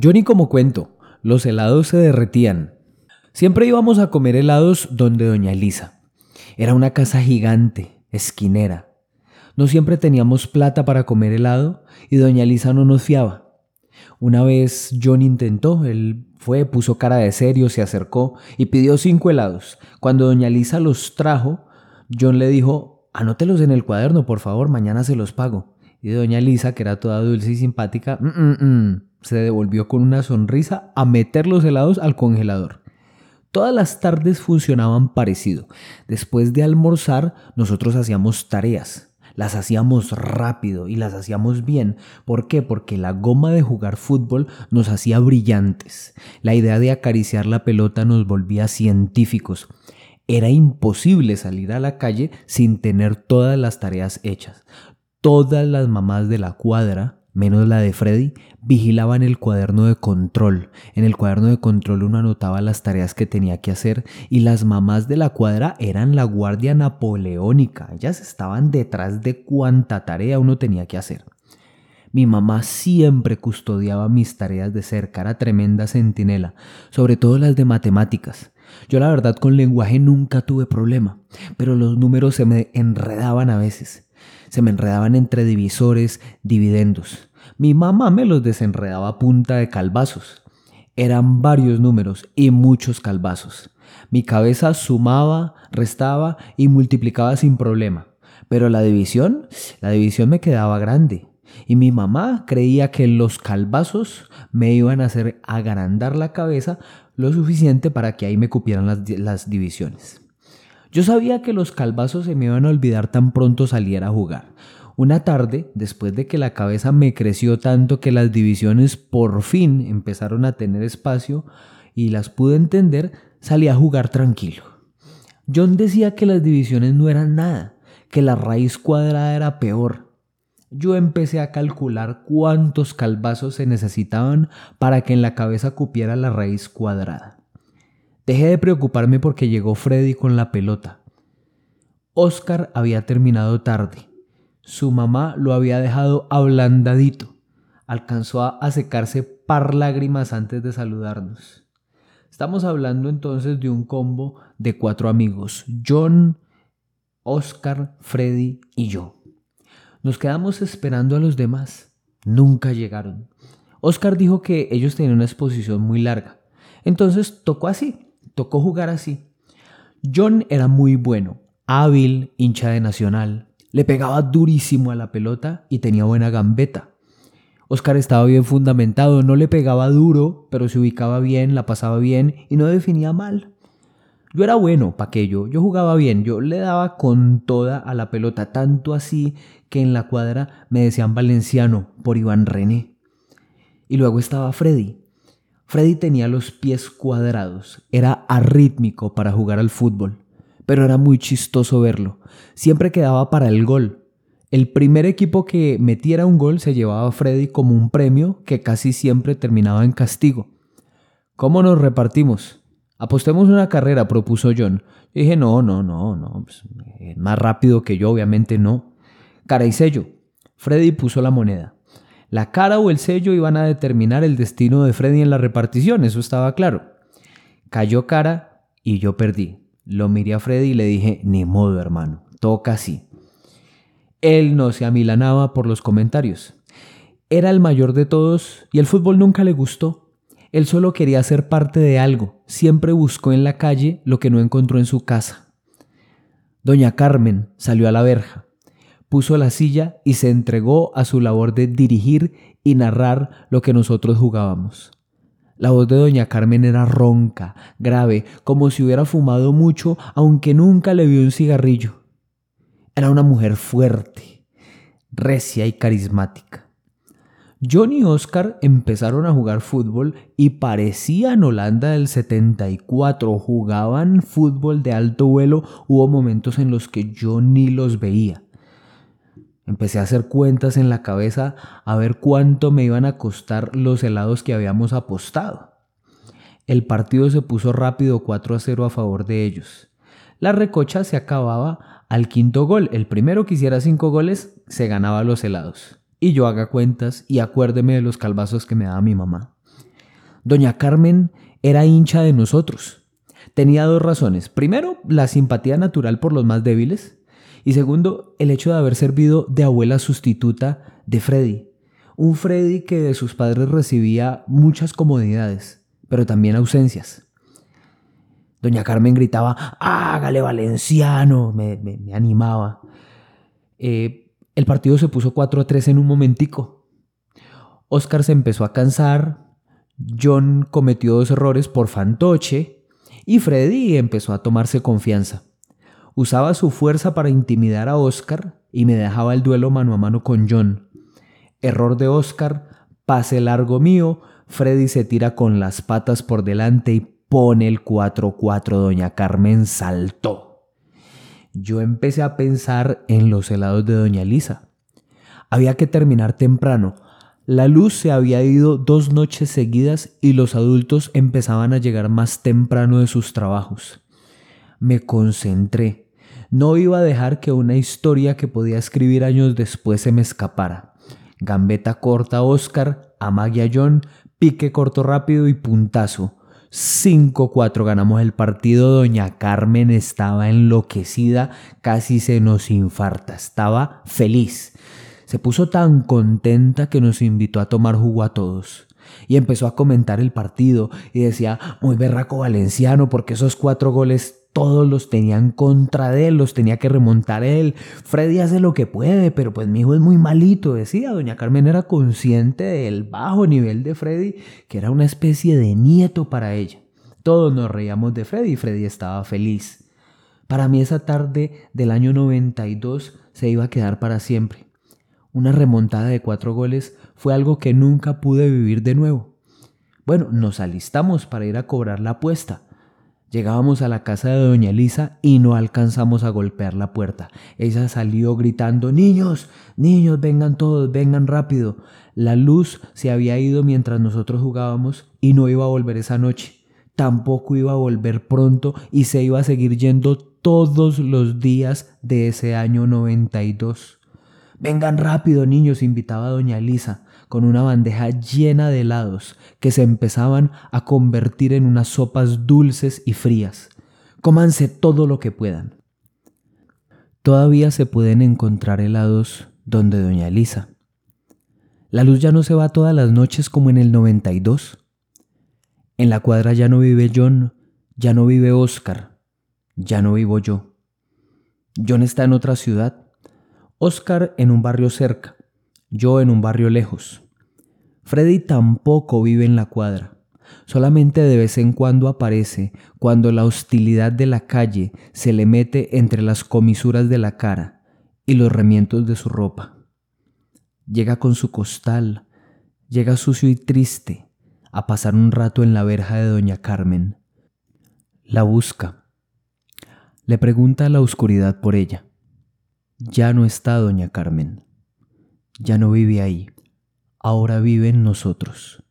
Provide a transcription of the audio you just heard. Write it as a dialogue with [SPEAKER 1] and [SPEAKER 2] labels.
[SPEAKER 1] Yo ni como cuento, los helados se derretían. Siempre íbamos a comer helados donde doña Elisa. Era una casa gigante, esquinera. No siempre teníamos plata para comer helado y doña Elisa no nos fiaba. Una vez John intentó, él fue, puso cara de serio, se acercó y pidió cinco helados. Cuando doña Elisa los trajo, John le dijo, anótelos en el cuaderno, por favor, mañana se los pago. Y doña Elisa, que era toda dulce y simpática, mm, mm, mm", se devolvió con una sonrisa a meter los helados al congelador. Todas las tardes funcionaban parecido. Después de almorzar, nosotros hacíamos tareas. Las hacíamos rápido y las hacíamos bien. ¿Por qué? Porque la goma de jugar fútbol nos hacía brillantes. La idea de acariciar la pelota nos volvía científicos. Era imposible salir a la calle sin tener todas las tareas hechas. Todas las mamás de la cuadra menos la de Freddy, vigilaban el cuaderno de control. En el cuaderno de control uno anotaba las tareas que tenía que hacer y las mamás de la cuadra eran la guardia napoleónica. Ellas estaban detrás de cuánta tarea uno tenía que hacer. Mi mamá siempre custodiaba mis tareas de cerca, era tremenda centinela, sobre todo las de matemáticas. Yo la verdad con lenguaje nunca tuve problema, pero los números se me enredaban a veces se me enredaban entre divisores, dividendos. Mi mamá me los desenredaba a punta de calvazos. Eran varios números y muchos calvazos. Mi cabeza sumaba, restaba y multiplicaba sin problema. Pero la división, la división me quedaba grande. Y mi mamá creía que los calvazos me iban a hacer agrandar la cabeza lo suficiente para que ahí me cupieran las, las divisiones. Yo sabía que los calvazos se me iban a olvidar tan pronto saliera a jugar. Una tarde, después de que la cabeza me creció tanto que las divisiones por fin empezaron a tener espacio y las pude entender, salí a jugar tranquilo. John decía que las divisiones no eran nada, que la raíz cuadrada era peor. Yo empecé a calcular cuántos calvazos se necesitaban para que en la cabeza cupiera la raíz cuadrada. Dejé de preocuparme porque llegó Freddy con la pelota. Oscar había terminado tarde. Su mamá lo había dejado ablandadito. Alcanzó a secarse par lágrimas antes de saludarnos. Estamos hablando entonces de un combo de cuatro amigos, John, Oscar, Freddy y yo. Nos quedamos esperando a los demás. Nunca llegaron. Oscar dijo que ellos tenían una exposición muy larga. Entonces tocó así. Tocó jugar así. John era muy bueno, hábil, hincha de Nacional, le pegaba durísimo a la pelota y tenía buena gambeta. Oscar estaba bien fundamentado, no le pegaba duro, pero se ubicaba bien, la pasaba bien y no definía mal. Yo era bueno para aquello, yo jugaba bien, yo le daba con toda a la pelota, tanto así que en la cuadra me decían valenciano por Iván René. Y luego estaba Freddy, Freddy tenía los pies cuadrados, era arrítmico para jugar al fútbol, pero era muy chistoso verlo. Siempre quedaba para el gol. El primer equipo que metiera un gol se llevaba a Freddy como un premio que casi siempre terminaba en castigo. ¿Cómo nos repartimos? Apostemos una carrera, propuso John. dije, no, no, no, no. Pues, más rápido que yo, obviamente no. Cara y sello. Freddy puso la moneda. La cara o el sello iban a determinar el destino de Freddy en la repartición, eso estaba claro. Cayó cara y yo perdí. Lo miré a Freddy y le dije, ni modo hermano, toca así. Él no se amilanaba por los comentarios. Era el mayor de todos y el fútbol nunca le gustó. Él solo quería ser parte de algo, siempre buscó en la calle lo que no encontró en su casa. Doña Carmen salió a la verja puso la silla y se entregó a su labor de dirigir y narrar lo que nosotros jugábamos. La voz de doña Carmen era ronca, grave, como si hubiera fumado mucho, aunque nunca le vio un cigarrillo. Era una mujer fuerte, recia y carismática. John y Oscar empezaron a jugar fútbol y parecían Holanda del 74. Jugaban fútbol de alto vuelo. Hubo momentos en los que yo ni los veía. Empecé a hacer cuentas en la cabeza a ver cuánto me iban a costar los helados que habíamos apostado. El partido se puso rápido 4 a 0 a favor de ellos. La recocha se acababa al quinto gol. El primero que hiciera cinco goles se ganaba los helados. Y yo haga cuentas y acuérdeme de los calvazos que me daba mi mamá. Doña Carmen era hincha de nosotros. Tenía dos razones. Primero, la simpatía natural por los más débiles. Y segundo, el hecho de haber servido de abuela sustituta de Freddy. Un Freddy que de sus padres recibía muchas comodidades, pero también ausencias. Doña Carmen gritaba, hágale valenciano, me, animaba. Eh, el partido se puso 4 a 3 en un momentico. Oscar se empezó a cansar, John cometió dos errores por fantoche y Freddy empezó a tomarse confianza. Usaba su fuerza para intimidar a Oscar y me dejaba el duelo mano a mano con John. Error de Oscar, pase largo mío, Freddy se tira con las patas por delante y pone el 4-4. Doña Carmen saltó. Yo empecé a pensar en los helados de Doña Lisa. Había que terminar temprano, la luz se había ido dos noches seguidas y los adultos empezaban a llegar más temprano de sus trabajos. Me concentré. No iba a dejar que una historia que podía escribir años después se me escapara. Gambeta corta Oscar, a John, pique corto rápido y puntazo. 5-4 ganamos el partido. Doña Carmen estaba enloquecida, casi se nos infarta. Estaba feliz. Se puso tan contenta que nos invitó a tomar jugo a todos. Y empezó a comentar el partido y decía, muy berraco valenciano, porque esos cuatro goles todos los tenían contra de él, los tenía que remontar él. Freddy hace lo que puede, pero pues mi hijo es muy malito, decía. Doña Carmen era consciente del bajo nivel de Freddy, que era una especie de nieto para ella. Todos nos reíamos de Freddy y Freddy estaba feliz. Para mí esa tarde del año 92 se iba a quedar para siempre. Una remontada de cuatro goles fue algo que nunca pude vivir de nuevo. Bueno, nos alistamos para ir a cobrar la apuesta. Llegábamos a la casa de doña Elisa y no alcanzamos a golpear la puerta. Ella salió gritando, niños, niños, vengan todos, vengan rápido. La luz se había ido mientras nosotros jugábamos y no iba a volver esa noche. Tampoco iba a volver pronto y se iba a seguir yendo todos los días de ese año 92. Vengan rápido, niños, invitaba doña Elisa, con una bandeja llena de helados que se empezaban a convertir en unas sopas dulces y frías. Cómanse todo lo que puedan. Todavía se pueden encontrar helados donde doña Elisa. La luz ya no se va todas las noches como en el 92. En la cuadra ya no vive John, ya no vive Oscar, ya no vivo yo. John está en otra ciudad Oscar en un barrio cerca, yo en un barrio lejos. Freddy tampoco vive en la cuadra. Solamente de vez en cuando aparece cuando la hostilidad de la calle se le mete entre las comisuras de la cara y los remientos de su ropa. Llega con su costal, llega sucio y triste a pasar un rato en la verja de doña Carmen. La busca. Le pregunta a la oscuridad por ella. Ya no está doña Carmen. Ya no vive ahí. Ahora vive en nosotros.